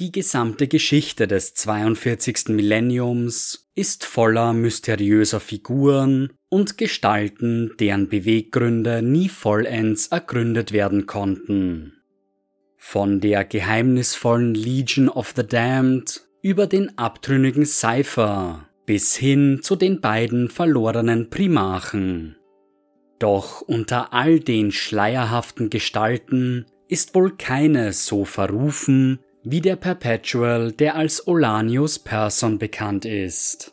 Die gesamte Geschichte des 42. Millenniums ist voller mysteriöser Figuren und Gestalten, deren Beweggründe nie vollends ergründet werden konnten. Von der geheimnisvollen Legion of the Damned über den abtrünnigen Cypher bis hin zu den beiden verlorenen Primarchen. Doch unter all den schleierhaften Gestalten ist wohl keine so verrufen wie der Perpetual, der als Olanius Person bekannt ist.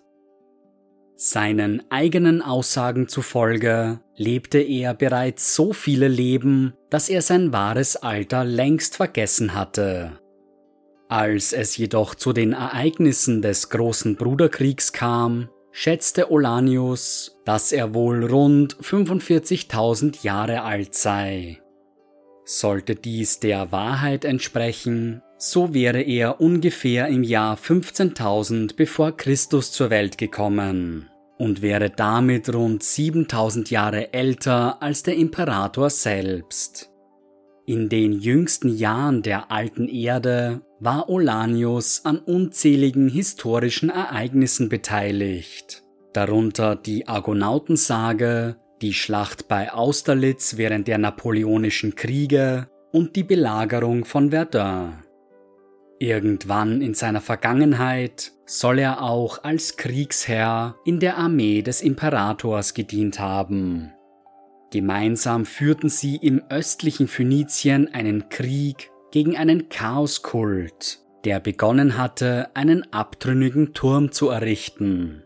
Seinen eigenen Aussagen zufolge lebte er bereits so viele Leben, dass er sein wahres Alter längst vergessen hatte. Als es jedoch zu den Ereignissen des großen Bruderkriegs kam, schätzte Olanius, dass er wohl rund 45.000 Jahre alt sei. Sollte dies der Wahrheit entsprechen, so wäre er ungefähr im Jahr 15.000 bevor Christus zur Welt gekommen und wäre damit rund 7000 Jahre älter als der Imperator selbst. In den jüngsten Jahren der alten Erde war Olanius an unzähligen historischen Ereignissen beteiligt, darunter die Argonautensage, die Schlacht bei Austerlitz während der Napoleonischen Kriege und die Belagerung von Verdun. Irgendwann in seiner Vergangenheit soll er auch als Kriegsherr in der Armee des Imperators gedient haben. Gemeinsam führten sie im östlichen Phönizien einen Krieg gegen einen Chaoskult, der begonnen hatte, einen abtrünnigen Turm zu errichten.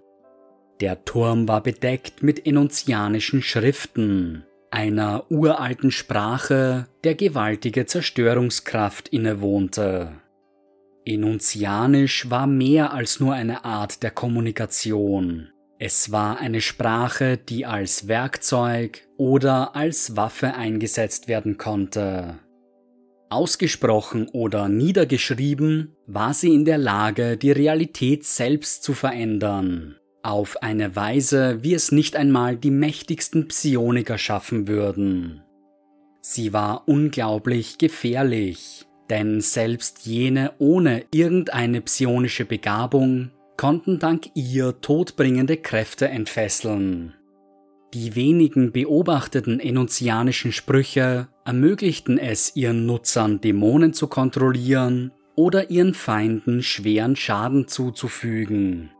Der Turm war bedeckt mit enunzianischen Schriften, einer uralten Sprache, der gewaltige Zerstörungskraft innewohnte. Enunzianisch war mehr als nur eine Art der Kommunikation. Es war eine Sprache, die als Werkzeug oder als Waffe eingesetzt werden konnte. Ausgesprochen oder niedergeschrieben war sie in der Lage, die Realität selbst zu verändern, auf eine Weise, wie es nicht einmal die mächtigsten Psioniker schaffen würden. Sie war unglaublich gefährlich, denn selbst jene ohne irgendeine psionische Begabung konnten dank ihr todbringende Kräfte entfesseln. Die wenigen beobachteten enunzianischen Sprüche ermöglichten es ihren Nutzern Dämonen zu kontrollieren oder ihren Feinden schweren Schaden zuzufügen.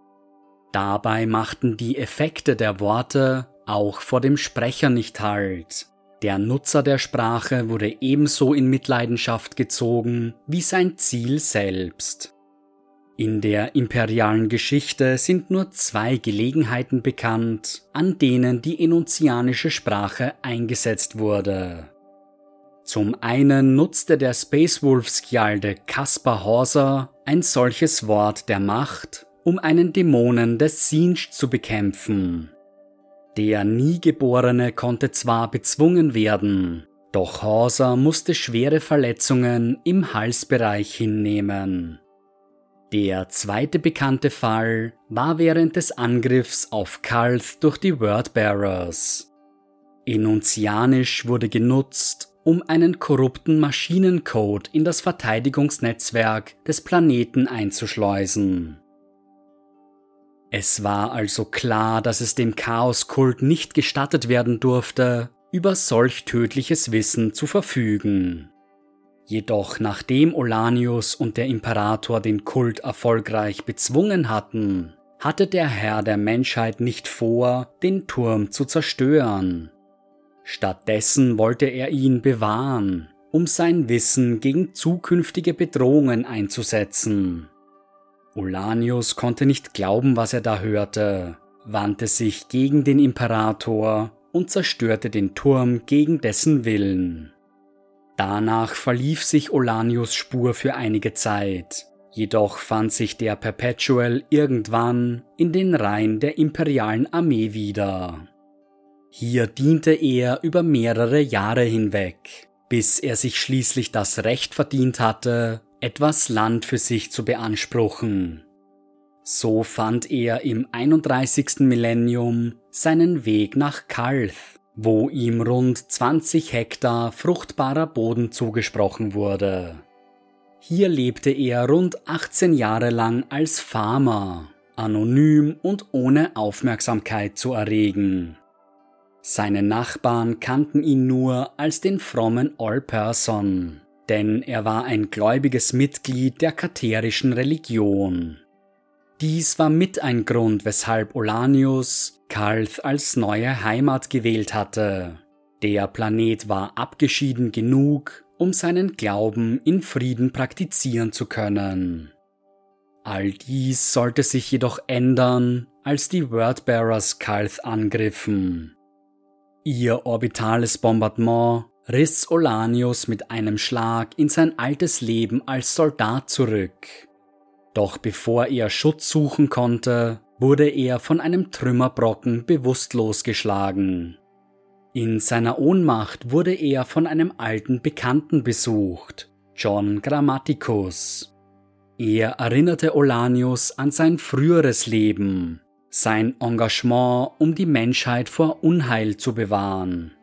Dabei machten die Effekte der Worte auch vor dem Sprecher nicht Halt, der Nutzer der Sprache wurde ebenso in Mitleidenschaft gezogen wie sein Ziel selbst. In der imperialen Geschichte sind nur zwei Gelegenheiten bekannt, an denen die enunzianische Sprache eingesetzt wurde. Zum einen nutzte der Space Wolf Skjalde Kaspar Horser ein solches Wort der Macht, um einen Dämonen des Sinj zu bekämpfen. Der Niegeborene konnte zwar bezwungen werden, doch Hauser musste schwere Verletzungen im Halsbereich hinnehmen. Der zweite bekannte Fall war während des Angriffs auf Kalth durch die Wordbearers. Enunzianisch wurde genutzt, um einen korrupten Maschinencode in das Verteidigungsnetzwerk des Planeten einzuschleusen. Es war also klar, dass es dem Chaoskult nicht gestattet werden durfte, über solch tödliches Wissen zu verfügen. Jedoch nachdem Olanius und der Imperator den Kult erfolgreich bezwungen hatten, hatte der Herr der Menschheit nicht vor, den Turm zu zerstören. Stattdessen wollte er ihn bewahren, um sein Wissen gegen zukünftige Bedrohungen einzusetzen. Olanius konnte nicht glauben, was er da hörte, wandte sich gegen den Imperator und zerstörte den Turm gegen dessen Willen. Danach verlief sich Olanius Spur für einige Zeit, jedoch fand sich der Perpetual irgendwann in den Reihen der imperialen Armee wieder. Hier diente er über mehrere Jahre hinweg, bis er sich schließlich das Recht verdient hatte, etwas Land für sich zu beanspruchen. So fand er im 31. Millennium seinen Weg nach Kalth, wo ihm rund 20 Hektar fruchtbarer Boden zugesprochen wurde. Hier lebte er rund 18 Jahre lang als Farmer, anonym und ohne Aufmerksamkeit zu erregen. Seine Nachbarn kannten ihn nur als den frommen All-Person, denn er war ein gläubiges Mitglied der katerischen Religion. Dies war mit ein Grund, weshalb Olanius Kalth als neue Heimat gewählt hatte. Der Planet war abgeschieden genug, um seinen Glauben in Frieden praktizieren zu können. All dies sollte sich jedoch ändern, als die Wordbearers Kalth angriffen. Ihr orbitales Bombardement riss Olanius mit einem Schlag in sein altes Leben als Soldat zurück. Doch bevor er Schutz suchen konnte, wurde er von einem Trümmerbrocken bewusstlos geschlagen. In seiner Ohnmacht wurde er von einem alten Bekannten besucht, John Grammaticus. Er erinnerte Olanius an sein früheres Leben sein Engagement, um die Menschheit vor Unheil zu bewahren.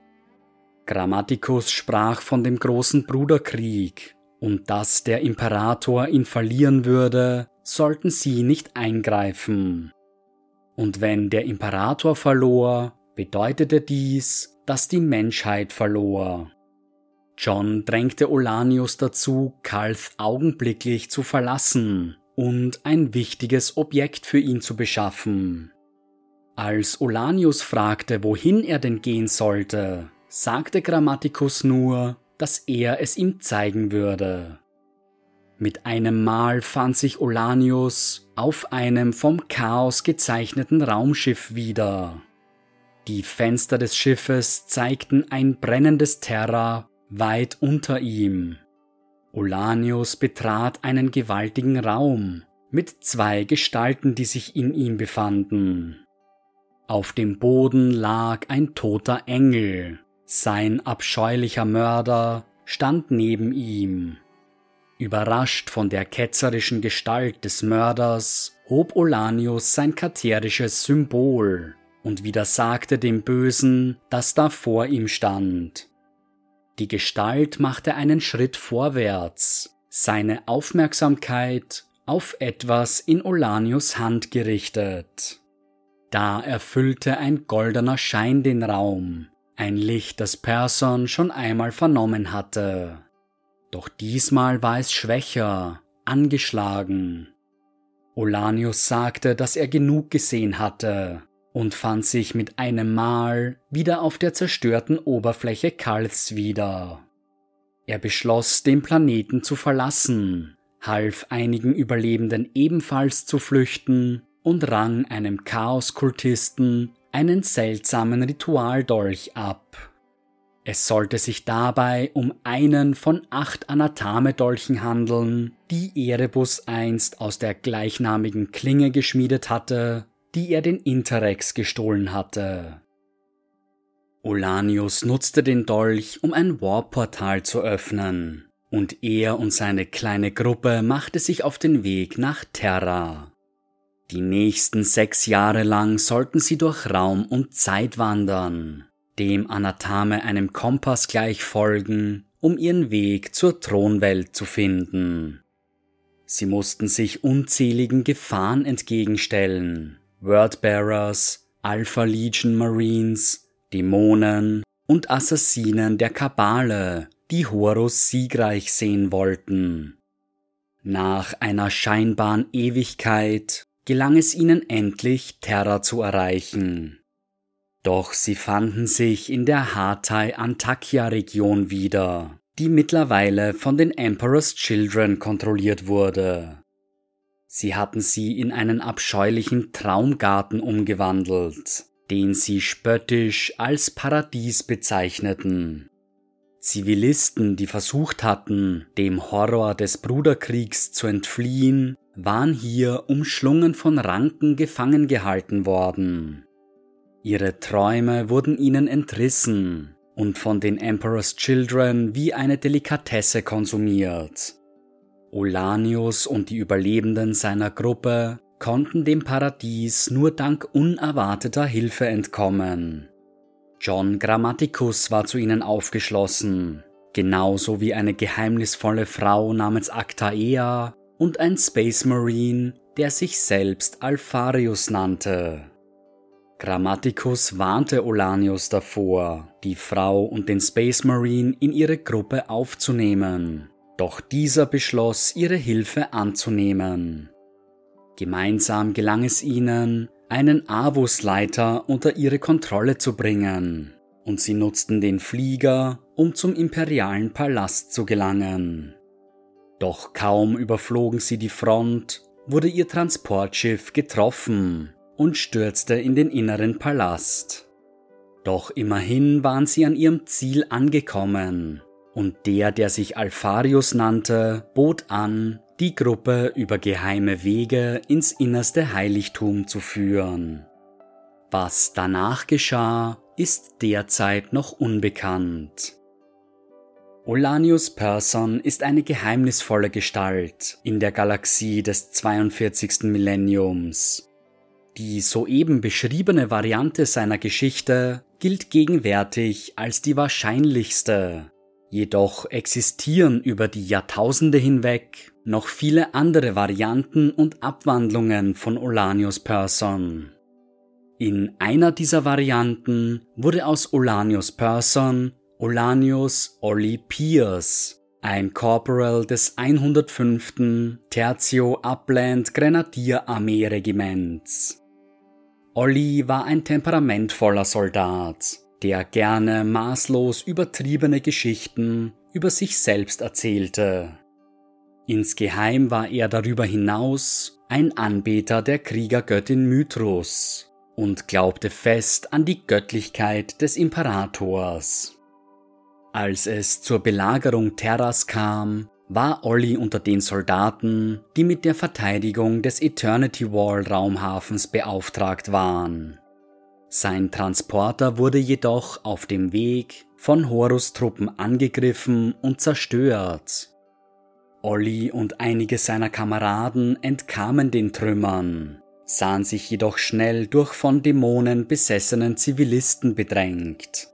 Grammaticus sprach von dem großen Bruderkrieg, und dass der Imperator ihn verlieren würde, sollten sie nicht eingreifen. Und wenn der Imperator verlor, bedeutete dies, dass die Menschheit verlor. John drängte Olanius dazu, Kalth augenblicklich zu verlassen, und ein wichtiges Objekt für ihn zu beschaffen. Als Olanius fragte, wohin er denn gehen sollte, sagte Grammaticus nur, dass er es ihm zeigen würde. Mit einem Mal fand sich Olanius auf einem vom Chaos gezeichneten Raumschiff wieder. Die Fenster des Schiffes zeigten ein brennendes Terra weit unter ihm. Olanius betrat einen gewaltigen Raum mit zwei Gestalten, die sich in ihm befanden. Auf dem Boden lag ein toter Engel, sein abscheulicher Mörder stand neben ihm. Überrascht von der ketzerischen Gestalt des Mörders hob Olanius sein katerisches Symbol und widersagte dem Bösen, das da vor ihm stand. Die Gestalt machte einen Schritt vorwärts, seine Aufmerksamkeit auf etwas in Olanius Hand gerichtet. Da erfüllte ein goldener Schein den Raum, ein Licht, das Person schon einmal vernommen hatte. Doch diesmal war es schwächer, angeschlagen. Olanius sagte, dass er genug gesehen hatte und fand sich mit einem Mal wieder auf der zerstörten Oberfläche Kalths wieder. Er beschloss, den Planeten zu verlassen, half einigen Überlebenden ebenfalls zu flüchten und rang einem Chaoskultisten einen seltsamen Ritualdolch ab. Es sollte sich dabei um einen von acht Anathame-Dolchen handeln, die Erebus einst aus der gleichnamigen Klinge geschmiedet hatte die er den Interrex gestohlen hatte. Olanius nutzte den Dolch, um ein Warportal zu öffnen, und er und seine kleine Gruppe machte sich auf den Weg nach Terra. Die nächsten sechs Jahre lang sollten sie durch Raum und Zeit wandern, dem Anathame einem Kompass gleich folgen, um ihren Weg zur Thronwelt zu finden. Sie mussten sich unzähligen Gefahren entgegenstellen, Wordbearers, Alpha Legion Marines, Dämonen und Assassinen der Kabale, die Horus siegreich sehen wollten. Nach einer scheinbaren Ewigkeit gelang es ihnen endlich, Terra zu erreichen. Doch sie fanden sich in der Hatay-Antakya-Region wieder, die mittlerweile von den Emperor's Children kontrolliert wurde. Sie hatten sie in einen abscheulichen Traumgarten umgewandelt, den sie spöttisch als Paradies bezeichneten. Zivilisten, die versucht hatten, dem Horror des Bruderkriegs zu entfliehen, waren hier umschlungen von Ranken gefangen gehalten worden. Ihre Träume wurden ihnen entrissen und von den Emperor's Children wie eine Delikatesse konsumiert. Olanius und die Überlebenden seiner Gruppe konnten dem Paradies nur dank unerwarteter Hilfe entkommen. John Grammaticus war zu ihnen aufgeschlossen, genauso wie eine geheimnisvolle Frau namens Actaea und ein Space Marine, der sich selbst Alpharius nannte. Grammaticus warnte Olanius davor, die Frau und den Space Marine in ihre Gruppe aufzunehmen, doch dieser beschloss, ihre Hilfe anzunehmen. Gemeinsam gelang es ihnen, einen Avus-Leiter unter ihre Kontrolle zu bringen, und sie nutzten den Flieger, um zum imperialen Palast zu gelangen. Doch kaum überflogen sie die Front, wurde ihr Transportschiff getroffen und stürzte in den inneren Palast. Doch immerhin waren sie an ihrem Ziel angekommen, und der, der sich Alpharius nannte, bot an, die Gruppe über geheime Wege ins innerste Heiligtum zu führen. Was danach geschah, ist derzeit noch unbekannt. Olanius Persson ist eine geheimnisvolle Gestalt in der Galaxie des 42. Millenniums. Die soeben beschriebene Variante seiner Geschichte gilt gegenwärtig als die wahrscheinlichste, jedoch existieren über die Jahrtausende hinweg noch viele andere Varianten und Abwandlungen von Olanius Persson. In einer dieser Varianten wurde aus Olanius Person Olanius Olli Pierce, ein Corporal des 105. Tertio Upland Grenadierarmee Regiments. Olli war ein temperamentvoller Soldat, der gerne maßlos übertriebene Geschichten über sich selbst erzählte. Insgeheim war er darüber hinaus ein Anbeter der Kriegergöttin Mythrus und glaubte fest an die Göttlichkeit des Imperators. Als es zur Belagerung Terras kam, war Olli unter den Soldaten, die mit der Verteidigung des Eternity Wall Raumhafens beauftragt waren. Sein Transporter wurde jedoch auf dem Weg von Horus Truppen angegriffen und zerstört. Olli und einige seiner Kameraden entkamen den Trümmern, sahen sich jedoch schnell durch von Dämonen besessenen Zivilisten bedrängt.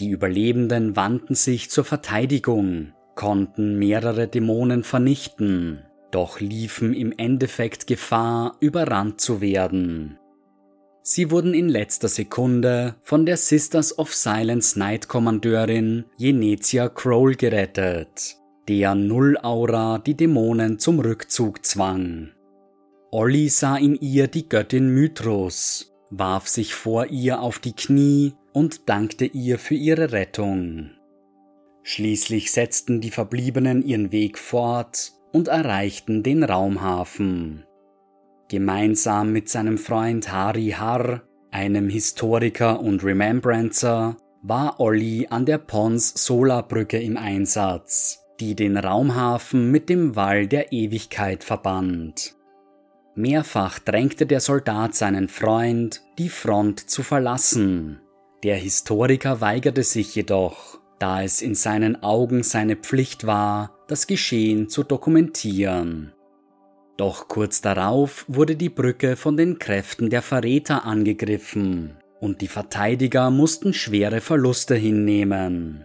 Die Überlebenden wandten sich zur Verteidigung, konnten mehrere Dämonen vernichten, doch liefen im Endeffekt Gefahr, überrannt zu werden. Sie wurden in letzter Sekunde von der Sisters of Silence Knight Kommandeurin Jenetia Kroll gerettet, deren Null-Aura die Dämonen zum Rückzug zwang. Olli sah in ihr die Göttin Mythros, warf sich vor ihr auf die Knie und dankte ihr für ihre Rettung. Schließlich setzten die Verbliebenen ihren Weg fort und erreichten den Raumhafen. Gemeinsam mit seinem Freund Hari Har, einem Historiker und Remembrancer, war Olli an der Pons Solarbrücke im Einsatz, die den Raumhafen mit dem Wall der Ewigkeit verband. Mehrfach drängte der Soldat seinen Freund, die Front zu verlassen. Der Historiker weigerte sich jedoch, da es in seinen Augen seine Pflicht war, das Geschehen zu dokumentieren. Doch kurz darauf wurde die Brücke von den Kräften der Verräter angegriffen und die Verteidiger mussten schwere Verluste hinnehmen.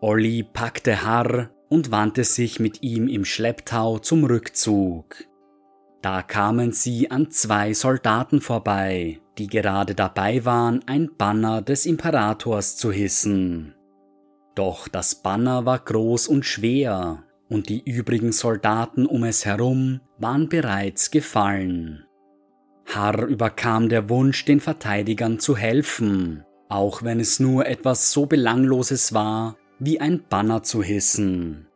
Olli packte Harr und wandte sich mit ihm im Schlepptau zum Rückzug. Da kamen sie an zwei Soldaten vorbei, die gerade dabei waren, ein Banner des Imperators zu hissen. Doch das Banner war groß und schwer, und die übrigen Soldaten um es herum waren bereits gefallen. Harr überkam der Wunsch, den Verteidigern zu helfen, auch wenn es nur etwas so Belangloses war, wie ein Banner zu hissen.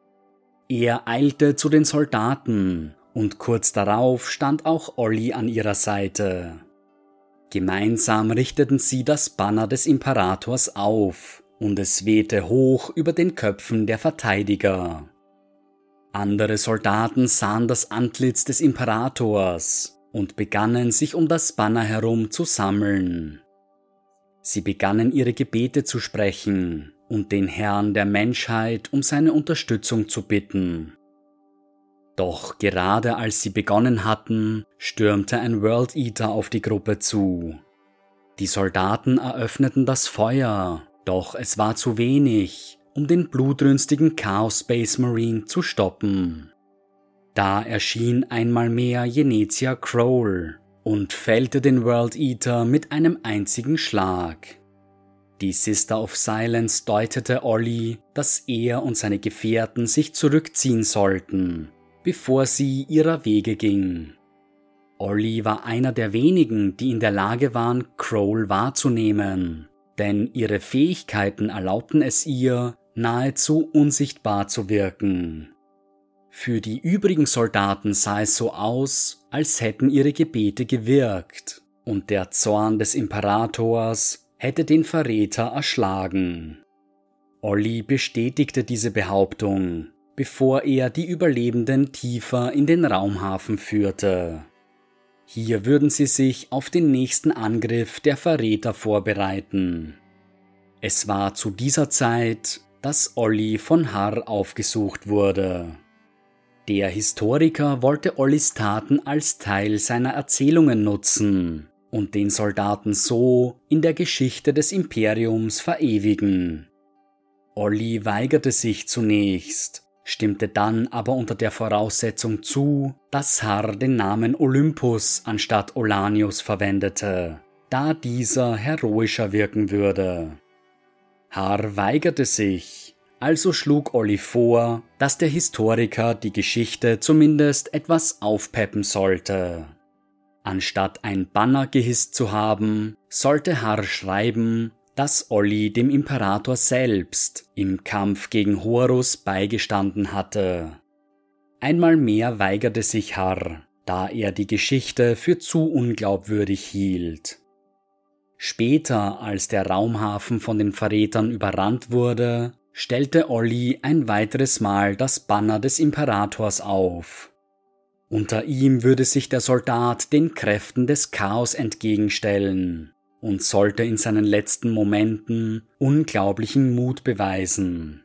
Er eilte zu den Soldaten und kurz darauf stand auch Olli an ihrer Seite. Gemeinsam richteten sie das Banner des Imperators auf, und es wehte hoch über den Köpfen der Verteidiger. Andere Soldaten sahen das Antlitz des Imperators und begannen sich um das Banner herum zu sammeln. Sie begannen ihre Gebete zu sprechen und den Herrn der Menschheit um seine Unterstützung zu bitten. Doch gerade als sie begonnen hatten, stürmte ein World Eater auf die Gruppe zu. Die Soldaten eröffneten das Feuer, doch es war zu wenig, um den blutrünstigen Chaos Space Marine zu stoppen. Da erschien einmal mehr Jenezia Kroll und fällte den World Eater mit einem einzigen Schlag. Die Sister of Silence deutete Olli, dass er und seine Gefährten sich zurückziehen sollten, bevor sie ihrer Wege ging. Olli war einer der wenigen, die in der Lage waren, Kroll wahrzunehmen, denn ihre Fähigkeiten erlaubten es ihr, nahezu unsichtbar zu wirken. Für die übrigen Soldaten sah es so aus, als hätten ihre Gebete gewirkt, und der Zorn des Imperators hätte den Verräter erschlagen. Olli bestätigte diese Behauptung, bevor er die Überlebenden tiefer in den Raumhafen führte. Hier würden sie sich auf den nächsten Angriff der Verräter vorbereiten. Es war zu dieser Zeit, dass Olli von Harr aufgesucht wurde. Der Historiker wollte Ollis Taten als Teil seiner Erzählungen nutzen und den Soldaten so in der Geschichte des Imperiums verewigen. Olli weigerte sich zunächst, stimmte dann aber unter der Voraussetzung zu, dass Har den Namen Olympus anstatt Olanius verwendete, da dieser heroischer wirken würde. Har weigerte sich, also schlug Olli vor, dass der Historiker die Geschichte zumindest etwas aufpeppen sollte. Anstatt ein Banner gehisst zu haben, sollte Har schreiben, dass Olli dem Imperator selbst im Kampf gegen Horus beigestanden hatte. Einmal mehr weigerte sich Har, da er die Geschichte für zu unglaubwürdig hielt. Später, als der Raumhafen von den Verrätern überrannt wurde, stellte Olli ein weiteres Mal das Banner des Imperators auf. Unter ihm würde sich der Soldat den Kräften des Chaos entgegenstellen und sollte in seinen letzten Momenten unglaublichen Mut beweisen.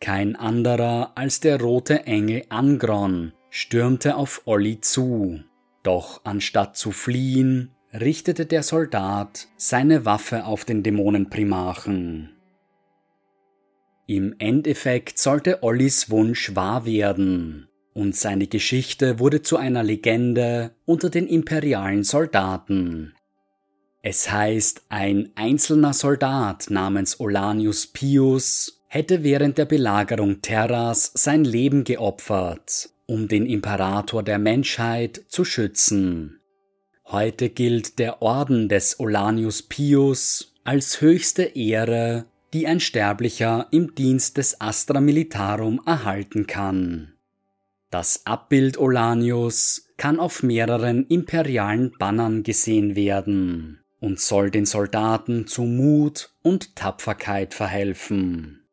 Kein anderer als der rote Engel Angron stürmte auf Olli zu, doch anstatt zu fliehen, richtete der Soldat seine Waffe auf den Dämonenprimarchen. Im Endeffekt sollte Ollis Wunsch wahr werden, und seine Geschichte wurde zu einer Legende unter den imperialen Soldaten. Es heißt, ein einzelner Soldat namens Olanius Pius hätte während der Belagerung Terras sein Leben geopfert, um den Imperator der Menschheit zu schützen. Heute gilt der Orden des Olanius Pius als höchste Ehre, die ein Sterblicher im Dienst des Astra Militarum erhalten kann. Das Abbild Olanius kann auf mehreren imperialen Bannern gesehen werden und soll den Soldaten zu Mut und Tapferkeit verhelfen.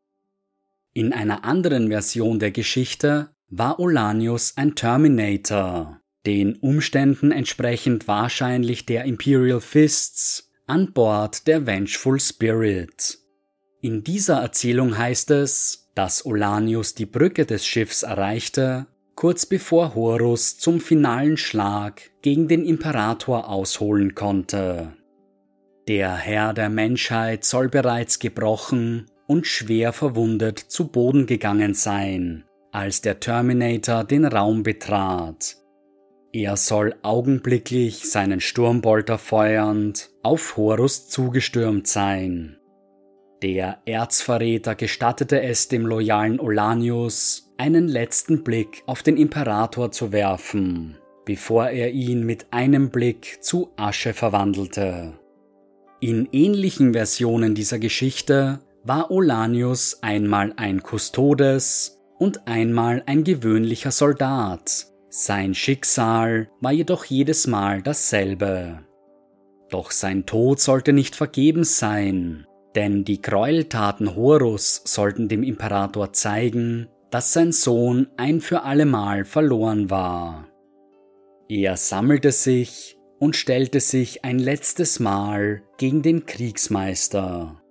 In einer anderen Version der Geschichte war Olanius ein Terminator, den Umständen entsprechend wahrscheinlich der Imperial Fists an Bord der Vengeful Spirit. In dieser Erzählung heißt es, dass Olanius die Brücke des Schiffs erreichte, kurz bevor Horus zum finalen Schlag gegen den Imperator ausholen konnte. Der Herr der Menschheit soll bereits gebrochen und schwer verwundet zu Boden gegangen sein, als der Terminator den Raum betrat. Er soll augenblicklich seinen Sturmbolter feuernd auf Horus zugestürmt sein. Der Erzverräter gestattete es dem loyalen Olanius, einen letzten Blick auf den Imperator zu werfen, bevor er ihn mit einem Blick zu Asche verwandelte. In ähnlichen Versionen dieser Geschichte war Olanius einmal ein Kustodes und einmal ein gewöhnlicher Soldat. Sein Schicksal war jedoch jedes Mal dasselbe. Doch sein Tod sollte nicht vergebens sein, denn die Gräueltaten Horus sollten dem Imperator zeigen, dass sein Sohn ein für allemal verloren war. Er sammelte sich und stellte sich ein letztes Mal gegen den Kriegsmeister.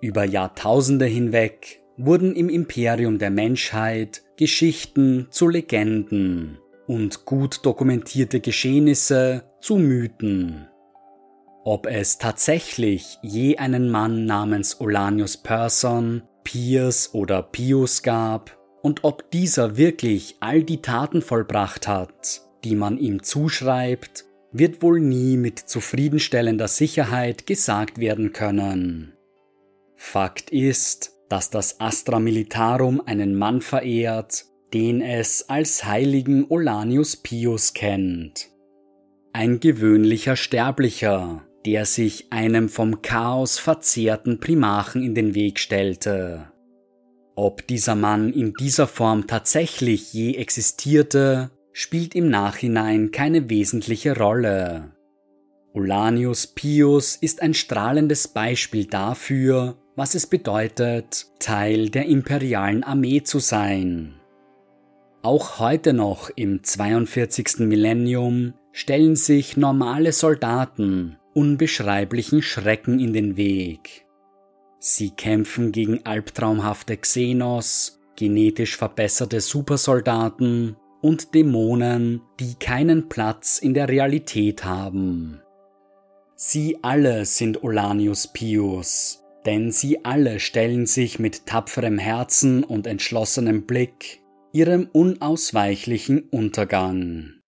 Über Jahrtausende hinweg wurden im Imperium der Menschheit Geschichten zu Legenden und gut dokumentierte Geschehnisse zu Mythen. Ob es tatsächlich je einen Mann namens Olanius Persson, Piers oder Pius gab und ob dieser wirklich all die Taten vollbracht hat, die man ihm zuschreibt, wird wohl nie mit zufriedenstellender Sicherheit gesagt werden können. Fakt ist, dass das Astra Militarum einen Mann verehrt, den es als heiligen Olanius Pius kennt. Ein gewöhnlicher Sterblicher, der sich einem vom Chaos verzehrten Primachen in den Weg stellte. Ob dieser Mann in dieser Form tatsächlich je existierte, spielt im Nachhinein keine wesentliche Rolle. Olanius Pius ist ein strahlendes Beispiel dafür, was es bedeutet, Teil der imperialen Armee zu sein. Auch heute noch im 42. Millennium stellen sich normale Soldaten unbeschreiblichen Schrecken in den Weg. Sie kämpfen gegen albtraumhafte Xenos, genetisch verbesserte Supersoldaten und Dämonen, die keinen Platz in der Realität haben. Sie alle sind Olanius Pius, denn sie alle stellen sich mit tapferem Herzen und entschlossenem Blick ihrem unausweichlichen Untergang.